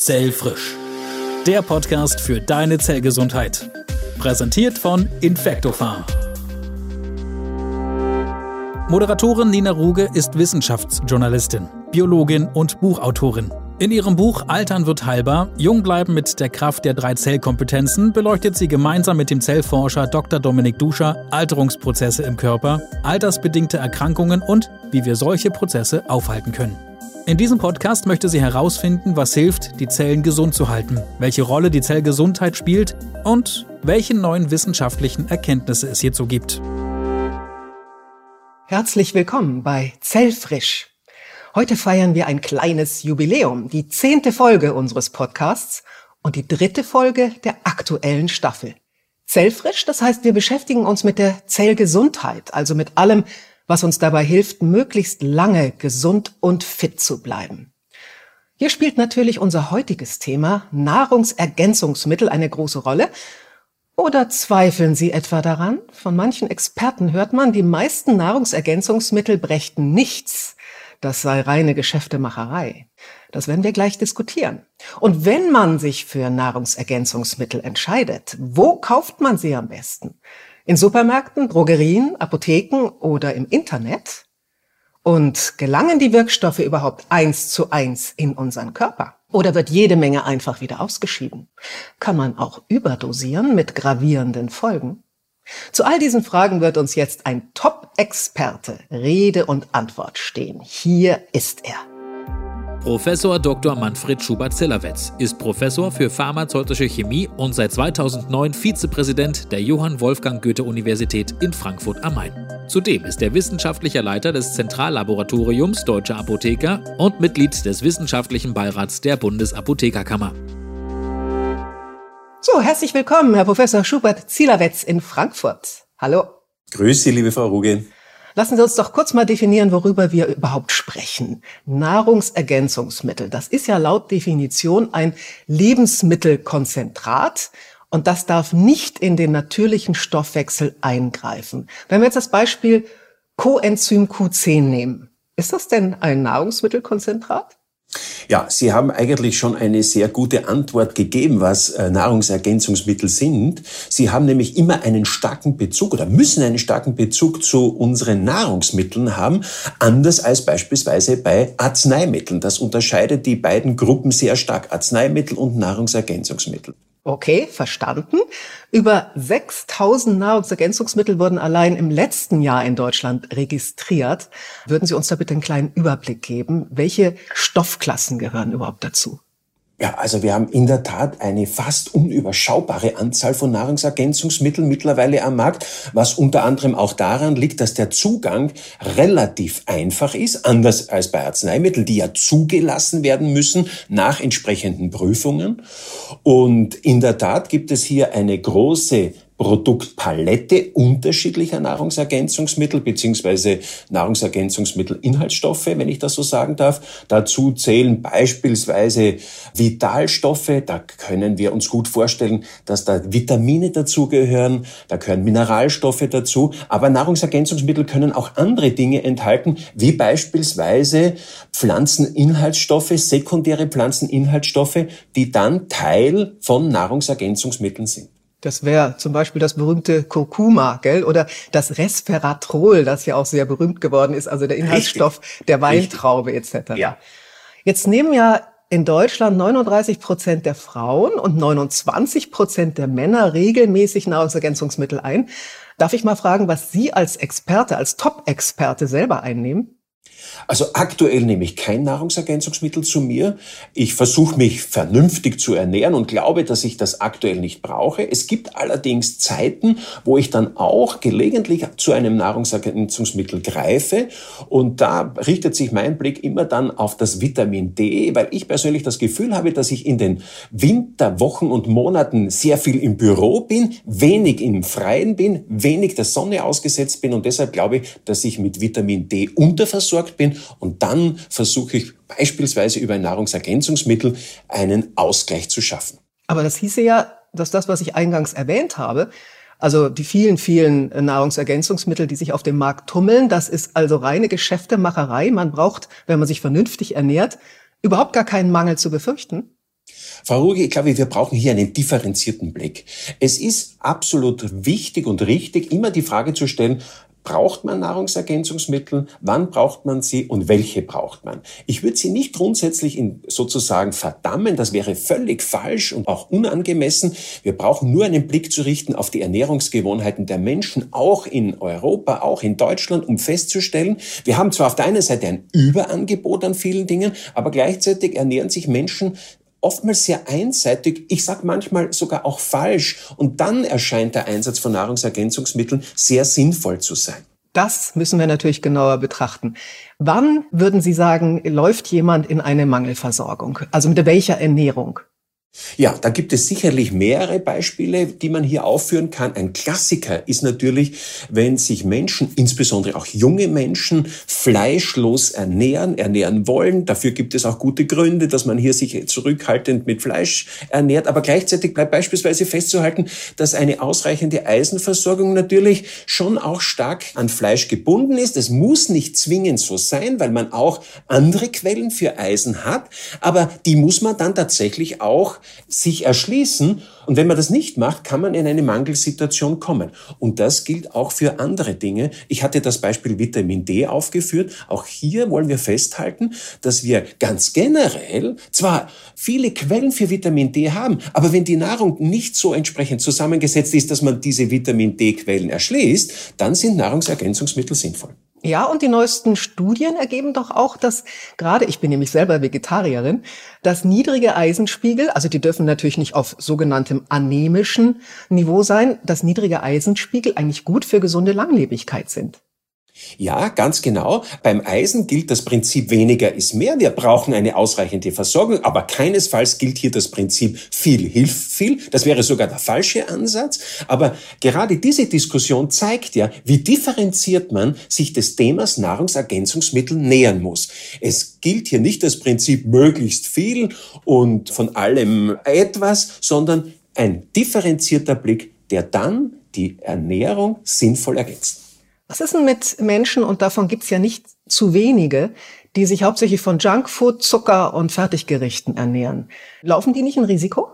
Zellfrisch. Der Podcast für deine Zellgesundheit. Präsentiert von Infectopharm. Moderatorin Nina Ruge ist Wissenschaftsjournalistin, Biologin und Buchautorin. In ihrem Buch Altern wird heilbar, Jung bleiben mit der Kraft der drei Zellkompetenzen beleuchtet sie gemeinsam mit dem Zellforscher Dr. Dominik Duscher Alterungsprozesse im Körper, altersbedingte Erkrankungen und wie wir solche Prozesse aufhalten können. In diesem Podcast möchte sie herausfinden, was hilft, die Zellen gesund zu halten, welche Rolle die Zellgesundheit spielt und welche neuen wissenschaftlichen Erkenntnisse es hierzu gibt. Herzlich willkommen bei Zellfrisch. Heute feiern wir ein kleines Jubiläum, die zehnte Folge unseres Podcasts und die dritte Folge der aktuellen Staffel. Zellfrisch, das heißt, wir beschäftigen uns mit der Zellgesundheit, also mit allem, was uns dabei hilft, möglichst lange gesund und fit zu bleiben. Hier spielt natürlich unser heutiges Thema Nahrungsergänzungsmittel eine große Rolle. Oder zweifeln Sie etwa daran? Von manchen Experten hört man, die meisten Nahrungsergänzungsmittel brächten nichts. Das sei reine Geschäftemacherei. Das werden wir gleich diskutieren. Und wenn man sich für Nahrungsergänzungsmittel entscheidet, wo kauft man sie am besten? In Supermärkten, Drogerien, Apotheken oder im Internet? Und gelangen die Wirkstoffe überhaupt eins zu eins in unseren Körper? Oder wird jede Menge einfach wieder ausgeschieden? Kann man auch überdosieren mit gravierenden Folgen? Zu all diesen Fragen wird uns jetzt ein Top-Experte Rede und Antwort stehen. Hier ist er. Professor Dr. Manfred Schubert-Zillerwetz ist Professor für pharmazeutische Chemie und seit 2009 Vizepräsident der Johann Wolfgang Goethe-Universität in Frankfurt am Main. Zudem ist er wissenschaftlicher Leiter des Zentrallaboratoriums Deutscher Apotheker und Mitglied des wissenschaftlichen Beirats der Bundesapothekerkammer. So, herzlich willkommen, Herr Professor Schubert-Zillerwetz in Frankfurt. Hallo. Grüß Sie, liebe Frau Ruge. Lassen Sie uns doch kurz mal definieren, worüber wir überhaupt sprechen. Nahrungsergänzungsmittel, das ist ja laut Definition ein Lebensmittelkonzentrat und das darf nicht in den natürlichen Stoffwechsel eingreifen. Wenn wir jetzt das Beispiel Coenzym Q10 nehmen, ist das denn ein Nahrungsmittelkonzentrat? Ja, Sie haben eigentlich schon eine sehr gute Antwort gegeben, was äh, Nahrungsergänzungsmittel sind. Sie haben nämlich immer einen starken Bezug oder müssen einen starken Bezug zu unseren Nahrungsmitteln haben, anders als beispielsweise bei Arzneimitteln. Das unterscheidet die beiden Gruppen sehr stark, Arzneimittel und Nahrungsergänzungsmittel. Okay, verstanden. Über 6000 Nahrungsergänzungsmittel wurden allein im letzten Jahr in Deutschland registriert. Würden Sie uns da bitte einen kleinen Überblick geben? Welche Stoffklassen gehören überhaupt dazu? Ja, also wir haben in der Tat eine fast unüberschaubare Anzahl von Nahrungsergänzungsmitteln mittlerweile am Markt, was unter anderem auch daran liegt, dass der Zugang relativ einfach ist, anders als bei Arzneimitteln, die ja zugelassen werden müssen nach entsprechenden Prüfungen. Und in der Tat gibt es hier eine große Produktpalette unterschiedlicher Nahrungsergänzungsmittel beziehungsweise Nahrungsergänzungsmittelinhaltsstoffe, wenn ich das so sagen darf. Dazu zählen beispielsweise Vitalstoffe. Da können wir uns gut vorstellen, dass da Vitamine dazugehören. Da gehören Mineralstoffe dazu. Aber Nahrungsergänzungsmittel können auch andere Dinge enthalten, wie beispielsweise Pflanzeninhaltsstoffe, sekundäre Pflanzeninhaltsstoffe, die dann Teil von Nahrungsergänzungsmitteln sind. Das wäre zum Beispiel das berühmte Kurkuma, gell? Oder das Resveratrol, das ja auch sehr berühmt geworden ist, also der Inhaltsstoff Richtig. der Weintraube etc. Ja. Jetzt nehmen ja in Deutschland 39 Prozent der Frauen und 29 Prozent der Männer regelmäßig Nahrungsergänzungsmittel ein. Darf ich mal fragen, was Sie als Experte, als Top-Experte selber einnehmen? Also aktuell nehme ich kein Nahrungsergänzungsmittel zu mir. Ich versuche mich vernünftig zu ernähren und glaube, dass ich das aktuell nicht brauche. Es gibt allerdings Zeiten, wo ich dann auch gelegentlich zu einem Nahrungsergänzungsmittel greife und da richtet sich mein Blick immer dann auf das Vitamin D, weil ich persönlich das Gefühl habe, dass ich in den Winterwochen und Monaten sehr viel im Büro bin, wenig im Freien bin, wenig der Sonne ausgesetzt bin und deshalb glaube ich, dass ich mit Vitamin D unterversorgt bin und dann versuche ich beispielsweise über ein Nahrungsergänzungsmittel einen Ausgleich zu schaffen. Aber das hieße ja, dass das, was ich eingangs erwähnt habe, also die vielen, vielen Nahrungsergänzungsmittel, die sich auf dem Markt tummeln, das ist also reine Geschäftemacherei. Man braucht, wenn man sich vernünftig ernährt, überhaupt gar keinen Mangel zu befürchten. Frau Ruge, ich glaube, wir brauchen hier einen differenzierten Blick. Es ist absolut wichtig und richtig, immer die Frage zu stellen, Braucht man Nahrungsergänzungsmittel? Wann braucht man sie und welche braucht man? Ich würde sie nicht grundsätzlich in sozusagen verdammen. Das wäre völlig falsch und auch unangemessen. Wir brauchen nur einen Blick zu richten auf die Ernährungsgewohnheiten der Menschen, auch in Europa, auch in Deutschland, um festzustellen, wir haben zwar auf der einen Seite ein Überangebot an vielen Dingen, aber gleichzeitig ernähren sich Menschen oftmals sehr einseitig, ich sage manchmal sogar auch falsch. Und dann erscheint der Einsatz von Nahrungsergänzungsmitteln sehr sinnvoll zu sein. Das müssen wir natürlich genauer betrachten. Wann würden Sie sagen, läuft jemand in eine Mangelversorgung? Also mit welcher Ernährung? Ja, da gibt es sicherlich mehrere Beispiele, die man hier aufführen kann. Ein Klassiker ist natürlich, wenn sich Menschen, insbesondere auch junge Menschen, fleischlos ernähren, ernähren wollen. Dafür gibt es auch gute Gründe, dass man hier sich zurückhaltend mit Fleisch ernährt. Aber gleichzeitig bleibt beispielsweise festzuhalten, dass eine ausreichende Eisenversorgung natürlich schon auch stark an Fleisch gebunden ist. Es muss nicht zwingend so sein, weil man auch andere Quellen für Eisen hat. Aber die muss man dann tatsächlich auch sich erschließen. Und wenn man das nicht macht, kann man in eine Mangelsituation kommen. Und das gilt auch für andere Dinge. Ich hatte das Beispiel Vitamin D aufgeführt. Auch hier wollen wir festhalten, dass wir ganz generell zwar viele Quellen für Vitamin D haben, aber wenn die Nahrung nicht so entsprechend zusammengesetzt ist, dass man diese Vitamin D-Quellen erschließt, dann sind Nahrungsergänzungsmittel sinnvoll. Ja, und die neuesten Studien ergeben doch auch, dass gerade, ich bin nämlich selber Vegetarierin, dass niedrige Eisenspiegel, also die dürfen natürlich nicht auf sogenanntem anemischen Niveau sein, dass niedrige Eisenspiegel eigentlich gut für gesunde Langlebigkeit sind. Ja, ganz genau. Beim Eisen gilt das Prinzip weniger ist mehr. Wir brauchen eine ausreichende Versorgung, aber keinesfalls gilt hier das Prinzip viel hilft viel. Das wäre sogar der falsche Ansatz. Aber gerade diese Diskussion zeigt ja, wie differenziert man sich des Themas Nahrungsergänzungsmittel nähern muss. Es gilt hier nicht das Prinzip möglichst viel und von allem etwas, sondern ein differenzierter Blick, der dann die Ernährung sinnvoll ergänzt. Was ist denn mit Menschen, und davon gibt's ja nicht zu wenige, die sich hauptsächlich von Junkfood, Zucker und Fertiggerichten ernähren? Laufen die nicht ein Risiko?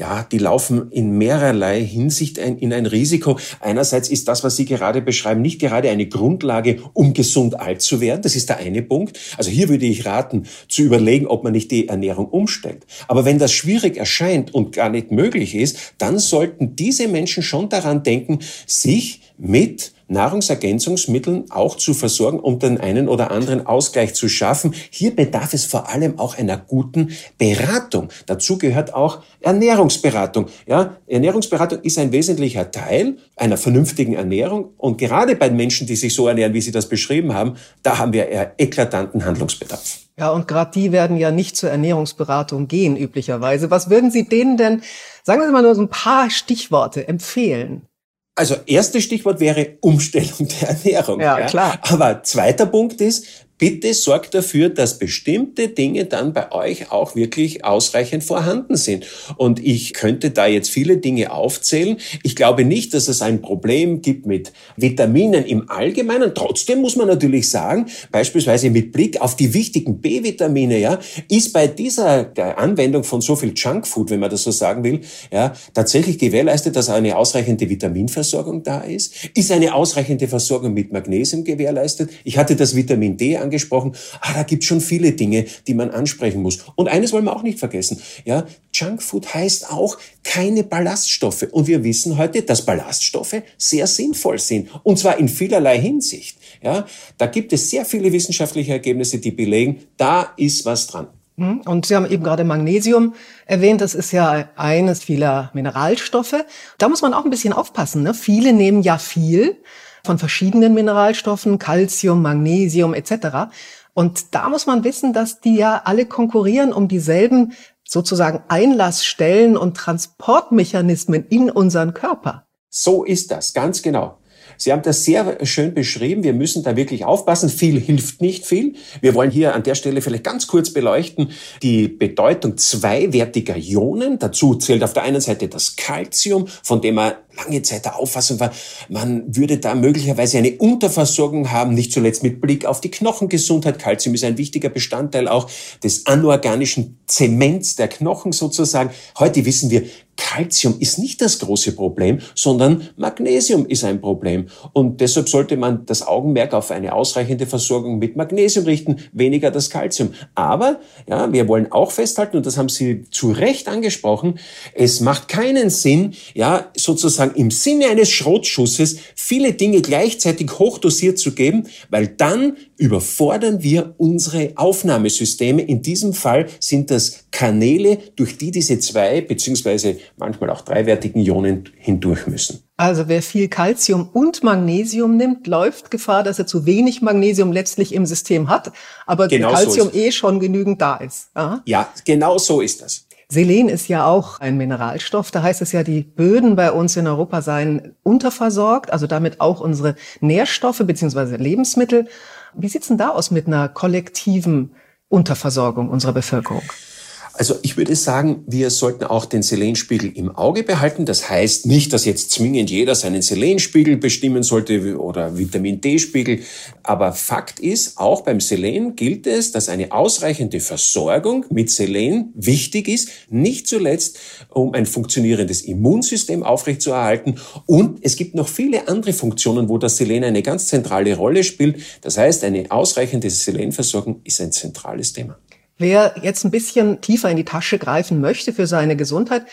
ja, die laufen in mehrerlei Hinsicht ein, in ein Risiko. Einerseits ist das, was Sie gerade beschreiben, nicht gerade eine Grundlage, um gesund alt zu werden. Das ist der eine Punkt. Also hier würde ich raten, zu überlegen, ob man nicht die Ernährung umstellt. Aber wenn das schwierig erscheint und gar nicht möglich ist, dann sollten diese Menschen schon daran denken, sich mit Nahrungsergänzungsmitteln auch zu versorgen, um den einen oder anderen Ausgleich zu schaffen. Hier bedarf es vor allem auch einer guten Beratung. Dazu gehört auch Ernährungsberatung. Ja, Ernährungsberatung ist ein wesentlicher Teil einer vernünftigen Ernährung. Und gerade bei Menschen, die sich so ernähren, wie Sie das beschrieben haben, da haben wir eher eklatanten Handlungsbedarf. Ja, und gerade die werden ja nicht zur Ernährungsberatung gehen, üblicherweise. Was würden Sie denen denn, sagen Sie mal nur so ein paar Stichworte empfehlen? Also erstes Stichwort wäre Umstellung der Ernährung. Ja, ja, klar. Aber zweiter Punkt ist, bitte sorgt dafür, dass bestimmte Dinge dann bei euch auch wirklich ausreichend vorhanden sind. Und ich könnte da jetzt viele Dinge aufzählen. Ich glaube nicht, dass es ein Problem gibt mit Vitaminen im Allgemeinen. Trotzdem muss man natürlich sagen, beispielsweise mit Blick auf die wichtigen B-Vitamine, ja, ist bei dieser Anwendung von so viel Junkfood, wenn man das so sagen will, ja, tatsächlich gewährleistet, dass eine ausreichende Vitaminversorgung da ist? Ist eine ausreichende Versorgung mit Magnesium gewährleistet? Ich hatte das Vitamin D angesprochen. Ah, da gibt schon viele Dinge, die man ansprechen muss. Und eines wollen wir auch nicht vergessen. Ja, Junkfood heißt auch keine Ballaststoffe. Und wir wissen heute, dass Ballaststoffe sehr sinnvoll sind. Und zwar in vielerlei Hinsicht. Ja, da gibt es sehr viele wissenschaftliche Ergebnisse, die belegen, da ist was dran. Mhm. Und Sie haben eben gerade Magnesium erwähnt. Das ist ja eines vieler Mineralstoffe. Da muss man auch ein bisschen aufpassen. Ne? Viele nehmen ja viel von verschiedenen Mineralstoffen, Calcium, Magnesium etc. Und da muss man wissen, dass die ja alle konkurrieren um dieselben sozusagen Einlassstellen und Transportmechanismen in unseren Körper. So ist das, ganz genau. Sie haben das sehr schön beschrieben. Wir müssen da wirklich aufpassen. Viel hilft nicht viel. Wir wollen hier an der Stelle vielleicht ganz kurz beleuchten die Bedeutung zweiwertiger Ionen. Dazu zählt auf der einen Seite das Calcium, von dem man lange Zeit der Auffassung war, man würde da möglicherweise eine Unterversorgung haben, nicht zuletzt mit Blick auf die Knochengesundheit. Calcium ist ein wichtiger Bestandteil auch des anorganischen Zements der Knochen sozusagen. Heute wissen wir, Calcium ist nicht das große Problem, sondern Magnesium ist ein Problem. Und deshalb sollte man das Augenmerk auf eine ausreichende Versorgung mit Magnesium richten, weniger das Calcium. Aber ja, wir wollen auch festhalten, und das haben Sie zu Recht angesprochen, es macht keinen Sinn, ja, sozusagen im Sinne eines Schrotschusses viele Dinge gleichzeitig hochdosiert zu geben, weil dann überfordern wir unsere Aufnahmesysteme. In diesem Fall sind das Kanäle, durch die diese zwei beziehungsweise manchmal auch dreiwertigen Ionen hindurch müssen. Also wer viel Calcium und Magnesium nimmt, läuft Gefahr, dass er zu wenig Magnesium letztlich im System hat, aber genau Calcium so eh schon genügend da ist. Aha. Ja, genau so ist das. Selen ist ja auch ein Mineralstoff. Da heißt es ja, die Böden bei uns in Europa seien unterversorgt, also damit auch unsere Nährstoffe beziehungsweise Lebensmittel. Wie sieht's denn da aus mit einer kollektiven Unterversorgung unserer Bevölkerung? Also ich würde sagen, wir sollten auch den Selenspiegel im Auge behalten. Das heißt nicht, dass jetzt zwingend jeder seinen Selenspiegel bestimmen sollte oder Vitamin D-Spiegel. Aber Fakt ist, auch beim Selen gilt es, dass eine ausreichende Versorgung mit Selen wichtig ist. Nicht zuletzt, um ein funktionierendes Immunsystem aufrechtzuerhalten. Und es gibt noch viele andere Funktionen, wo das Selen eine ganz zentrale Rolle spielt. Das heißt, eine ausreichende Selenversorgung ist ein zentrales Thema. Wer jetzt ein bisschen tiefer in die Tasche greifen möchte für seine Gesundheit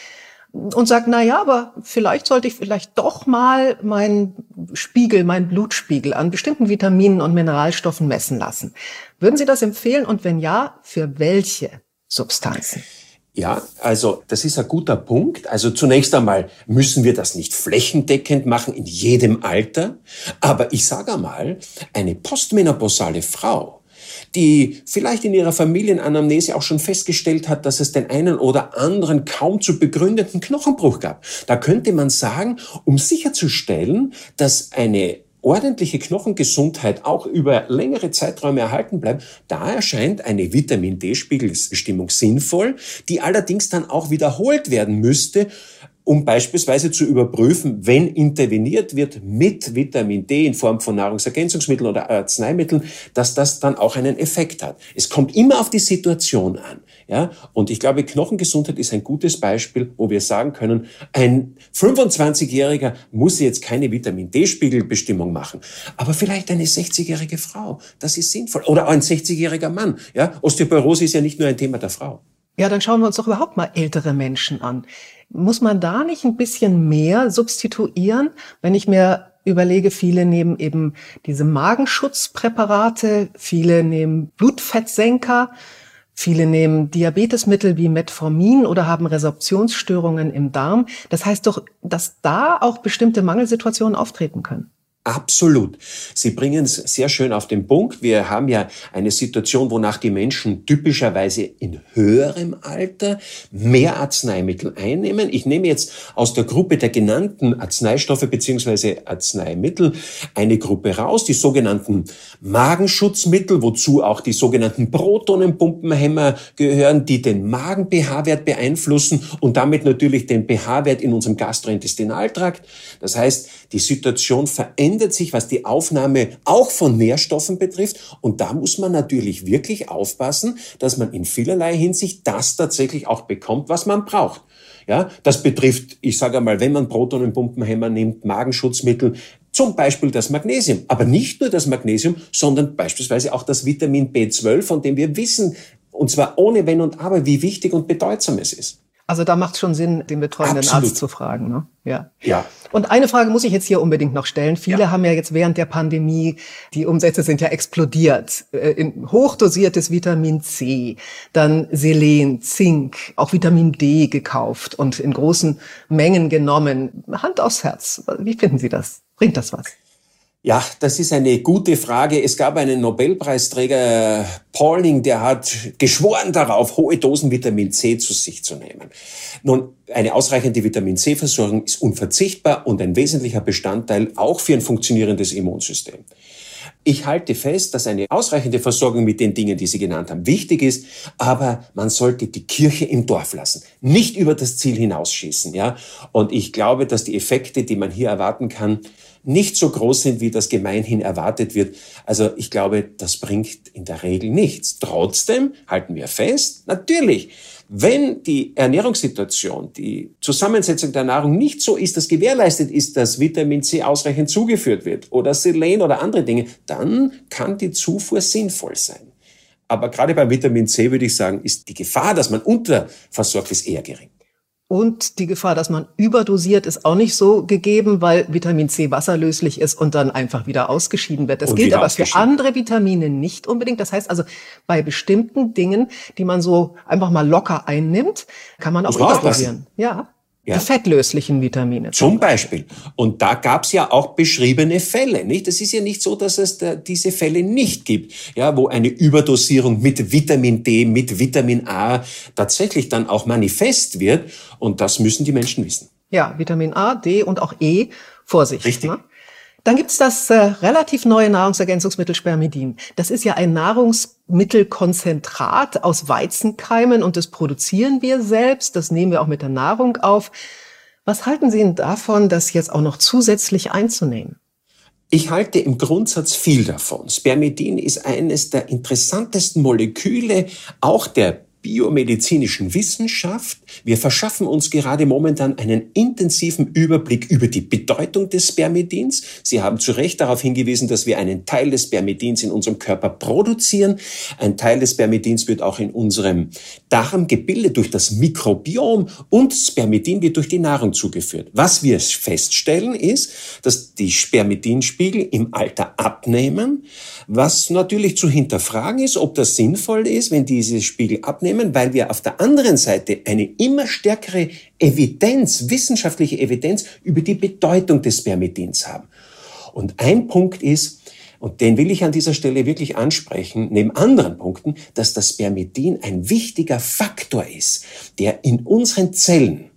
und sagt, na ja, aber vielleicht sollte ich vielleicht doch mal meinen Spiegel, meinen Blutspiegel an bestimmten Vitaminen und Mineralstoffen messen lassen. Würden Sie das empfehlen und wenn ja, für welche Substanzen? Ja, also das ist ein guter Punkt. Also zunächst einmal müssen wir das nicht flächendeckend machen in jedem Alter. Aber ich sage einmal, eine postmenopausale Frau die vielleicht in ihrer Familienanamnese auch schon festgestellt hat, dass es den einen oder anderen kaum zu begründeten Knochenbruch gab. Da könnte man sagen, um sicherzustellen, dass eine ordentliche Knochengesundheit auch über längere Zeiträume erhalten bleibt, da erscheint eine Vitamin D-Spiegelbestimmung sinnvoll, die allerdings dann auch wiederholt werden müsste, um beispielsweise zu überprüfen, wenn interveniert wird mit Vitamin D in Form von Nahrungsergänzungsmitteln oder Arzneimitteln, dass das dann auch einen Effekt hat. Es kommt immer auf die Situation an. Ja, und ich glaube, Knochengesundheit ist ein gutes Beispiel, wo wir sagen können, ein 25-Jähriger muss jetzt keine Vitamin D-Spiegelbestimmung machen, aber vielleicht eine 60-jährige Frau, das ist sinnvoll. Oder ein 60-jähriger Mann. Ja, Osteoporose ist ja nicht nur ein Thema der Frau. Ja, dann schauen wir uns doch überhaupt mal ältere Menschen an. Muss man da nicht ein bisschen mehr substituieren, wenn ich mir überlege, viele nehmen eben diese Magenschutzpräparate, viele nehmen Blutfettsenker, viele nehmen Diabetesmittel wie Metformin oder haben Resorptionsstörungen im Darm. Das heißt doch, dass da auch bestimmte Mangelsituationen auftreten können. Absolut. Sie bringen es sehr schön auf den Punkt. Wir haben ja eine Situation, wonach die Menschen typischerweise in höherem Alter mehr Arzneimittel einnehmen. Ich nehme jetzt aus der Gruppe der genannten Arzneistoffe beziehungsweise Arzneimittel eine Gruppe raus, die sogenannten Magenschutzmittel, wozu auch die sogenannten Protonenpumpenhämmer gehören, die den Magen-pH-Wert beeinflussen und damit natürlich den pH-Wert in unserem Gastrointestinaltrakt. Das heißt, die Situation verändert verändert sich, was die Aufnahme auch von Nährstoffen betrifft. Und da muss man natürlich wirklich aufpassen, dass man in vielerlei Hinsicht das tatsächlich auch bekommt, was man braucht. Ja, das betrifft, ich sage einmal, wenn man Protonenpumpenhämmer nimmt, Magenschutzmittel, zum Beispiel das Magnesium. Aber nicht nur das Magnesium, sondern beispielsweise auch das Vitamin B12, von dem wir wissen, und zwar ohne Wenn und Aber, wie wichtig und bedeutsam es ist. Also da macht es schon Sinn, den betreuenden Absolut. Arzt zu fragen. Ne? Ja. ja. Und eine Frage muss ich jetzt hier unbedingt noch stellen. Viele ja. haben ja jetzt während der Pandemie, die Umsätze sind ja explodiert, äh, in hochdosiertes Vitamin C, dann Selen, Zink, auch Vitamin D gekauft und in großen Mengen genommen. Hand aufs Herz. Wie finden Sie das? Bringt das was? Ja, das ist eine gute Frage. Es gab einen Nobelpreisträger, Pauling, der hat geschworen darauf, hohe Dosen Vitamin C zu sich zu nehmen. Nun, eine ausreichende Vitamin C-Versorgung ist unverzichtbar und ein wesentlicher Bestandteil auch für ein funktionierendes Immunsystem. Ich halte fest, dass eine ausreichende Versorgung mit den Dingen, die Sie genannt haben, wichtig ist, aber man sollte die Kirche im Dorf lassen, nicht über das Ziel hinausschießen, ja. Und ich glaube, dass die Effekte, die man hier erwarten kann, nicht so groß sind, wie das gemeinhin erwartet wird. Also ich glaube, das bringt in der Regel nichts. Trotzdem halten wir fest, natürlich, wenn die Ernährungssituation, die Zusammensetzung der Nahrung nicht so ist, dass gewährleistet ist, dass Vitamin C ausreichend zugeführt wird oder Selen oder andere Dinge, dann kann die Zufuhr sinnvoll sein. Aber gerade beim Vitamin C würde ich sagen, ist die Gefahr, dass man unterversorgt ist, eher gering. Und die Gefahr, dass man überdosiert, ist auch nicht so gegeben, weil Vitamin C wasserlöslich ist und dann einfach wieder ausgeschieden wird. Das und gilt aber für andere Vitamine nicht unbedingt. Das heißt also, bei bestimmten Dingen, die man so einfach mal locker einnimmt, kann man auch überdosieren. Ja ja. die fettlöslichen Vitamine. Zum Beispiel. Und da gab es ja auch beschriebene Fälle. Nicht? Es ist ja nicht so, dass es da diese Fälle nicht gibt, ja, wo eine Überdosierung mit Vitamin D, mit Vitamin A tatsächlich dann auch manifest wird. Und das müssen die Menschen wissen. Ja, Vitamin A, D und auch E. Vorsicht. Richtig. Ne? Dann gibt's das äh, relativ neue Nahrungsergänzungsmittel Spermidin. Das ist ja ein Nahrungsmittelkonzentrat aus Weizenkeimen und das produzieren wir selbst. Das nehmen wir auch mit der Nahrung auf. Was halten Sie denn davon, das jetzt auch noch zusätzlich einzunehmen? Ich halte im Grundsatz viel davon. Spermidin ist eines der interessantesten Moleküle, auch der biomedizinischen Wissenschaft. Wir verschaffen uns gerade momentan einen intensiven Überblick über die Bedeutung des Spermidins. Sie haben zu Recht darauf hingewiesen, dass wir einen Teil des Spermidins in unserem Körper produzieren. Ein Teil des Spermidins wird auch in unserem Darm gebildet durch das Mikrobiom und Spermidin wird durch die Nahrung zugeführt. Was wir feststellen ist, dass die Spermidinspiegel im Alter abnehmen, was natürlich zu hinterfragen ist, ob das sinnvoll ist, wenn diese Spiegel abnehmen nehmen, weil wir auf der anderen Seite eine immer stärkere Evidenz, wissenschaftliche Evidenz über die Bedeutung des Spermidins haben. Und ein Punkt ist, und den will ich an dieser Stelle wirklich ansprechen, neben anderen Punkten, dass das Spermidin ein wichtiger Faktor ist, der in unseren Zellen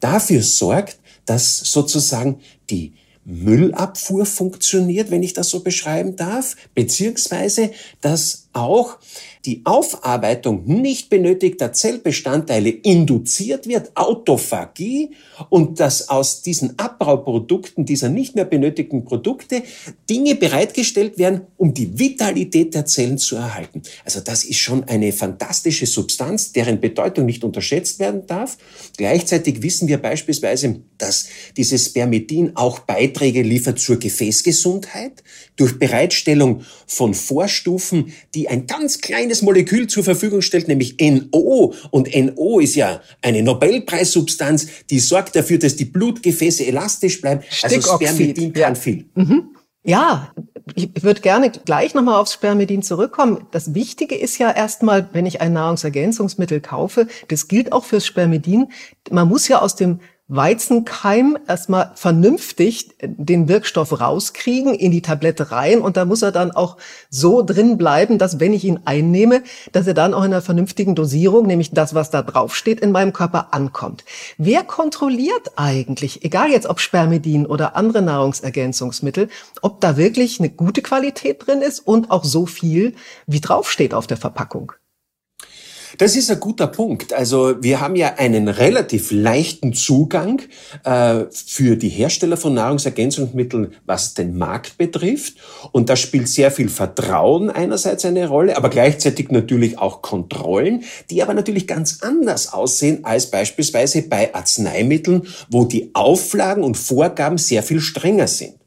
dafür sorgt, dass sozusagen die Müllabfuhr funktioniert, wenn ich das so beschreiben darf, beziehungsweise dass auch die Aufarbeitung nicht benötigter Zellbestandteile induziert wird, Autophagie, und dass aus diesen Abbauprodukten dieser nicht mehr benötigten Produkte Dinge bereitgestellt werden, um die Vitalität der Zellen zu erhalten. Also das ist schon eine fantastische Substanz, deren Bedeutung nicht unterschätzt werden darf. Gleichzeitig wissen wir beispielsweise, dass dieses Spermidin auch Beiträge liefert zur Gefäßgesundheit durch Bereitstellung von Vorstufen, die ein ganz kleines Molekül zur Verfügung stellt, nämlich NO. Und NO ist ja eine Nobelpreissubstanz, die sorgt dafür, dass die Blutgefäße elastisch bleiben. Also Spermidin kann viel. Mhm. Ja, ich würde gerne gleich nochmal aufs Spermidin zurückkommen. Das Wichtige ist ja erstmal, wenn ich ein Nahrungsergänzungsmittel kaufe, das gilt auch fürs Spermidin, man muss ja aus dem Weizenkeim erstmal vernünftig den Wirkstoff rauskriegen, in die Tablette rein und da muss er dann auch so drin bleiben, dass wenn ich ihn einnehme, dass er dann auch in einer vernünftigen Dosierung, nämlich das, was da drauf steht, in meinem Körper ankommt. Wer kontrolliert eigentlich, egal jetzt ob Spermidin oder andere Nahrungsergänzungsmittel, ob da wirklich eine gute Qualität drin ist und auch so viel, wie draufsteht auf der Verpackung? Das ist ein guter Punkt. Also wir haben ja einen relativ leichten Zugang äh, für die Hersteller von Nahrungsergänzungsmitteln, was den Markt betrifft. Und da spielt sehr viel Vertrauen einerseits eine Rolle, aber gleichzeitig natürlich auch Kontrollen, die aber natürlich ganz anders aussehen als beispielsweise bei Arzneimitteln, wo die Auflagen und Vorgaben sehr viel strenger sind.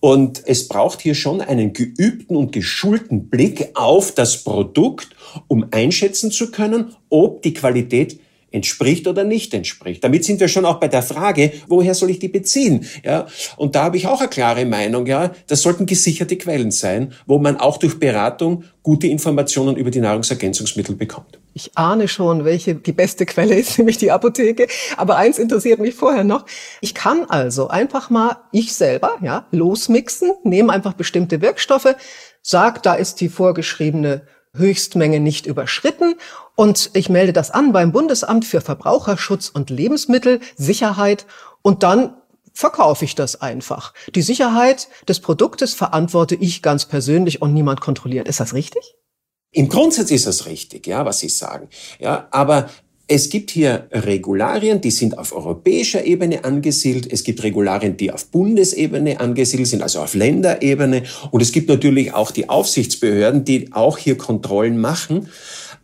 Und es braucht hier schon einen geübten und geschulten Blick auf das Produkt, um einschätzen zu können, ob die Qualität entspricht oder nicht entspricht. Damit sind wir schon auch bei der Frage, woher soll ich die beziehen? Ja, und da habe ich auch eine klare Meinung. Ja, das sollten gesicherte Quellen sein, wo man auch durch Beratung gute Informationen über die Nahrungsergänzungsmittel bekommt. Ich ahne schon, welche die beste Quelle ist, nämlich die Apotheke. Aber eins interessiert mich vorher noch. Ich kann also einfach mal ich selber, ja, losmixen, nehme einfach bestimmte Wirkstoffe, sag, da ist die vorgeschriebene Höchstmenge nicht überschritten und ich melde das an beim Bundesamt für Verbraucherschutz und Lebensmittelsicherheit und dann verkaufe ich das einfach. Die Sicherheit des Produktes verantworte ich ganz persönlich und niemand kontrolliert. Ist das richtig? Im Grundsatz ist das richtig, ja, was Sie sagen. Ja, aber es gibt hier Regularien, die sind auf europäischer Ebene angesiedelt. Es gibt Regularien, die auf Bundesebene angesiedelt sind, also auf Länderebene. Und es gibt natürlich auch die Aufsichtsbehörden, die auch hier Kontrollen machen.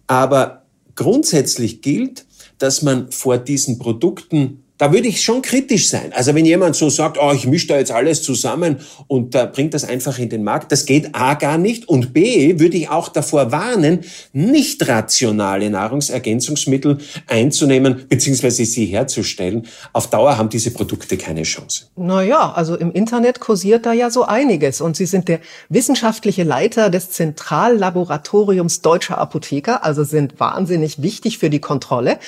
Aber grundsätzlich gilt, dass man vor diesen Produkten da würde ich schon kritisch sein. Also wenn jemand so sagt, oh, ich mische da jetzt alles zusammen und da bringt das einfach in den Markt, das geht A gar nicht und B würde ich auch davor warnen, nicht rationale Nahrungsergänzungsmittel einzunehmen bzw. sie herzustellen. Auf Dauer haben diese Produkte keine Chance. Naja, also im Internet kursiert da ja so einiges und Sie sind der wissenschaftliche Leiter des Zentrallaboratoriums Deutscher Apotheker, also sind wahnsinnig wichtig für die Kontrolle.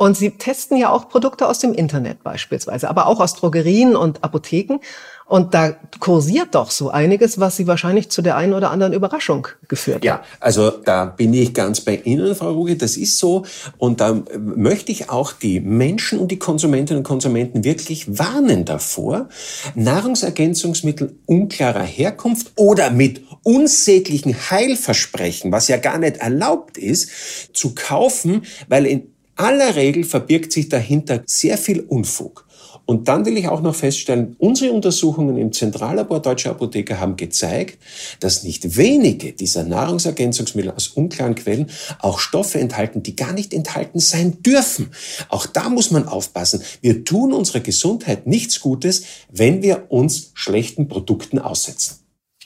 Und sie testen ja auch Produkte aus dem Internet beispielsweise, aber auch aus Drogerien und Apotheken. Und da kursiert doch so einiges, was Sie wahrscheinlich zu der einen oder anderen Überraschung geführt hat. Ja, also da bin ich ganz bei Ihnen, Frau Ruge, das ist so. Und da möchte ich auch die Menschen und die Konsumentinnen und Konsumenten wirklich warnen davor, Nahrungsergänzungsmittel unklarer Herkunft oder mit unsäglichen Heilversprechen, was ja gar nicht erlaubt ist, zu kaufen, weil in aller Regel verbirgt sich dahinter sehr viel Unfug. Und dann will ich auch noch feststellen, unsere Untersuchungen im Zentrallabor Deutscher Apotheker haben gezeigt, dass nicht wenige dieser Nahrungsergänzungsmittel aus unklaren Quellen auch Stoffe enthalten, die gar nicht enthalten sein dürfen. Auch da muss man aufpassen. Wir tun unserer Gesundheit nichts Gutes, wenn wir uns schlechten Produkten aussetzen.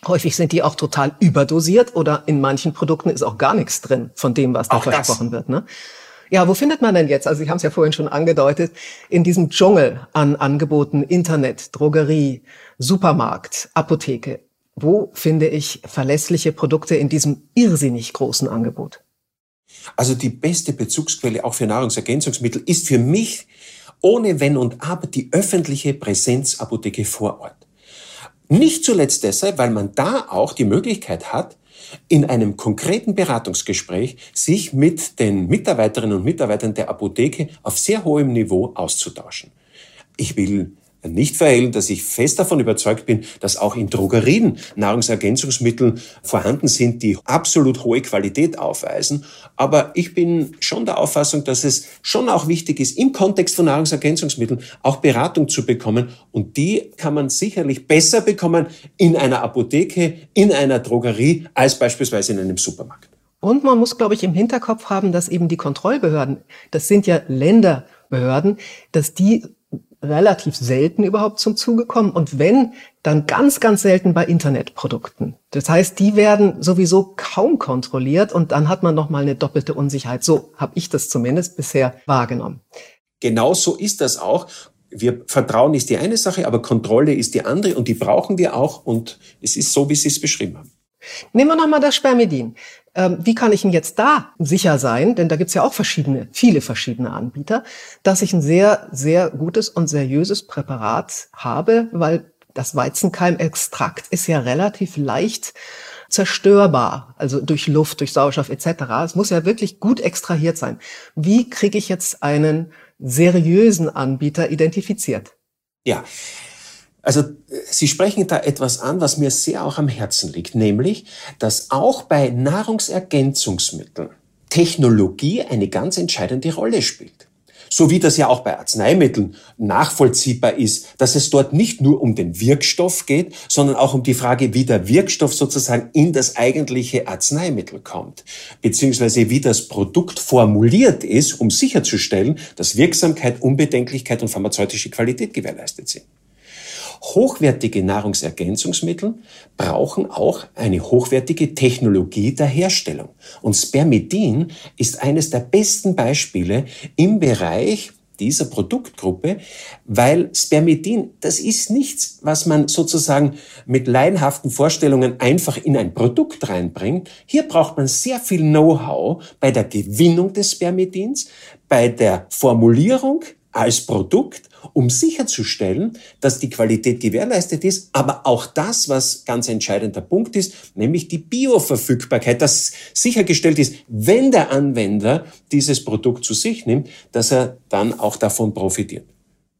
Häufig sind die auch total überdosiert oder in manchen Produkten ist auch gar nichts drin von dem, was da auch versprochen das. wird. Ne? Ja, wo findet man denn jetzt, also Sie haben es ja vorhin schon angedeutet, in diesem Dschungel an Angeboten, Internet, Drogerie, Supermarkt, Apotheke, wo finde ich verlässliche Produkte in diesem irrsinnig großen Angebot? Also die beste Bezugsquelle auch für Nahrungsergänzungsmittel ist für mich ohne Wenn und Aber die öffentliche Präsenzapotheke vor Ort. Nicht zuletzt deshalb, weil man da auch die Möglichkeit hat, in einem konkreten Beratungsgespräch sich mit den Mitarbeiterinnen und Mitarbeitern der Apotheke auf sehr hohem Niveau auszutauschen. Ich will nicht verhehlen, dass ich fest davon überzeugt bin, dass auch in Drogerien Nahrungsergänzungsmittel vorhanden sind, die absolut hohe Qualität aufweisen. Aber ich bin schon der Auffassung, dass es schon auch wichtig ist, im Kontext von Nahrungsergänzungsmitteln auch Beratung zu bekommen. Und die kann man sicherlich besser bekommen in einer Apotheke, in einer Drogerie, als beispielsweise in einem Supermarkt. Und man muss, glaube ich, im Hinterkopf haben, dass eben die Kontrollbehörden, das sind ja Länderbehörden, dass die relativ selten überhaupt zum Zuge kommen und wenn, dann ganz, ganz selten bei Internetprodukten. Das heißt, die werden sowieso kaum kontrolliert und dann hat man noch mal eine doppelte Unsicherheit. So habe ich das zumindest bisher wahrgenommen. Genau so ist das auch. Wir Vertrauen ist die eine Sache, aber Kontrolle ist die andere und die brauchen wir auch und es ist so, wie Sie es beschrieben haben. Nehmen wir nochmal das Spermidin. Ähm, wie kann ich denn jetzt da sicher sein, denn da gibt's ja auch verschiedene, viele verschiedene Anbieter, dass ich ein sehr, sehr gutes und seriöses Präparat habe, weil das Weizenkeimextrakt ist ja relativ leicht zerstörbar, also durch Luft, durch Sauerstoff etc. Es muss ja wirklich gut extrahiert sein. Wie kriege ich jetzt einen seriösen Anbieter identifiziert? Ja, also Sie sprechen da etwas an, was mir sehr auch am Herzen liegt, nämlich, dass auch bei Nahrungsergänzungsmitteln Technologie eine ganz entscheidende Rolle spielt. So wie das ja auch bei Arzneimitteln nachvollziehbar ist, dass es dort nicht nur um den Wirkstoff geht, sondern auch um die Frage, wie der Wirkstoff sozusagen in das eigentliche Arzneimittel kommt, beziehungsweise wie das Produkt formuliert ist, um sicherzustellen, dass Wirksamkeit, Unbedenklichkeit und pharmazeutische Qualität gewährleistet sind. Hochwertige Nahrungsergänzungsmittel brauchen auch eine hochwertige Technologie der Herstellung. Und Spermidin ist eines der besten Beispiele im Bereich dieser Produktgruppe, weil Spermidin, das ist nichts, was man sozusagen mit laienhaften Vorstellungen einfach in ein Produkt reinbringt. Hier braucht man sehr viel Know-how bei der Gewinnung des Spermidins, bei der Formulierung als Produkt um sicherzustellen, dass die Qualität gewährleistet ist, aber auch das, was ganz entscheidender Punkt ist, nämlich die Bioverfügbarkeit, dass sichergestellt ist, wenn der Anwender dieses Produkt zu sich nimmt, dass er dann auch davon profitiert.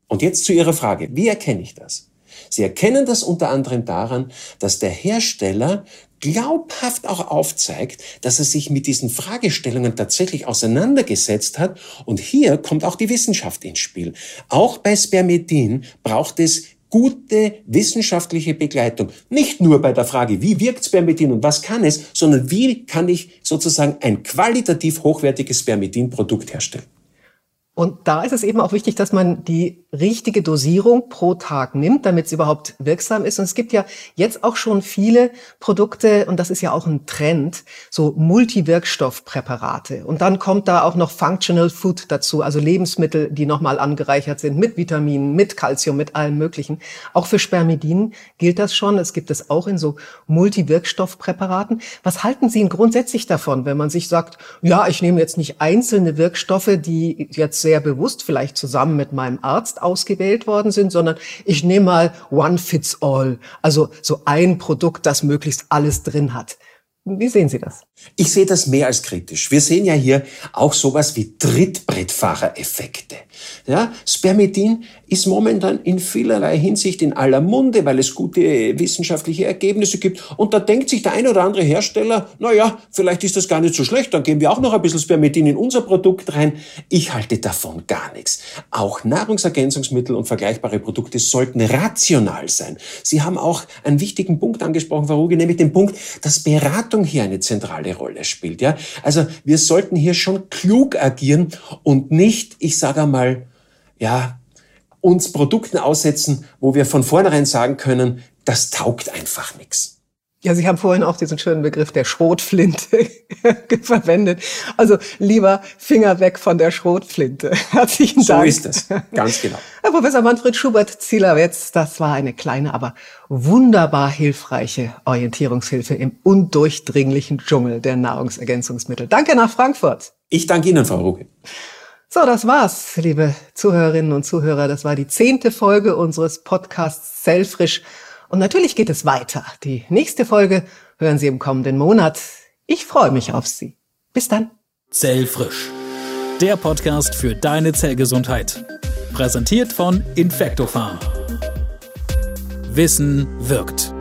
Und jetzt zu Ihrer Frage, wie erkenne ich das? Sie erkennen das unter anderem daran, dass der Hersteller glaubhaft auch aufzeigt, dass er sich mit diesen Fragestellungen tatsächlich auseinandergesetzt hat. Und hier kommt auch die Wissenschaft ins Spiel. Auch bei Spermidin braucht es gute wissenschaftliche Begleitung. Nicht nur bei der Frage, wie wirkt Spermidin und was kann es, sondern wie kann ich sozusagen ein qualitativ hochwertiges Spermidin-Produkt herstellen. Und da ist es eben auch wichtig, dass man die richtige Dosierung pro Tag nimmt, damit es überhaupt wirksam ist. Und es gibt ja jetzt auch schon viele Produkte, und das ist ja auch ein Trend, so Multiwirkstoffpräparate. Und dann kommt da auch noch Functional Food dazu, also Lebensmittel, die nochmal angereichert sind mit Vitaminen, mit Kalzium, mit allem Möglichen. Auch für Spermidin gilt das schon. Es gibt es auch in so Multiwirkstoffpräparaten. Was halten Sie grundsätzlich davon, wenn man sich sagt, ja, ich nehme jetzt nicht einzelne Wirkstoffe, die jetzt sehr bewusst vielleicht zusammen mit meinem Arzt ausgewählt worden sind, sondern ich nehme mal One Fits All, also so ein Produkt, das möglichst alles drin hat. Wie sehen Sie das? Ich sehe das mehr als kritisch. Wir sehen ja hier auch sowas wie Trittbrettfahrereffekte. Ja, Spermidin ist momentan in vielerlei Hinsicht in aller Munde, weil es gute wissenschaftliche Ergebnisse gibt. Und da denkt sich der ein oder andere Hersteller, na ja, vielleicht ist das gar nicht so schlecht, dann geben wir auch noch ein bisschen Spermidin in unser Produkt rein. Ich halte davon gar nichts. Auch Nahrungsergänzungsmittel und vergleichbare Produkte sollten rational sein. Sie haben auch einen wichtigen Punkt angesprochen, Frau Ruge, nämlich den Punkt, dass Beratung hier eine zentrale Rolle spielt. Ja, also wir sollten hier schon klug agieren und nicht, ich sage einmal, ja, uns Produkten aussetzen, wo wir von vornherein sagen können, das taugt einfach nichts. Ja, Sie haben vorhin auch diesen schönen Begriff der Schrotflinte verwendet. Also lieber Finger weg von der Schrotflinte. Herzlichen Dank. So ist es, ganz genau. Herr Professor Manfred Schubert-Zielerwetz, das war eine kleine, aber wunderbar hilfreiche Orientierungshilfe im undurchdringlichen Dschungel der Nahrungsergänzungsmittel. Danke nach Frankfurt. Ich danke Ihnen, Frau Ruge. So, das war's, liebe Zuhörerinnen und Zuhörer. Das war die zehnte Folge unseres Podcasts Zellfrisch. Und natürlich geht es weiter. Die nächste Folge hören Sie im kommenden Monat. Ich freue mich auf Sie. Bis dann. Zellfrisch. Der Podcast für deine Zellgesundheit. Präsentiert von Infectofarm. Wissen wirkt.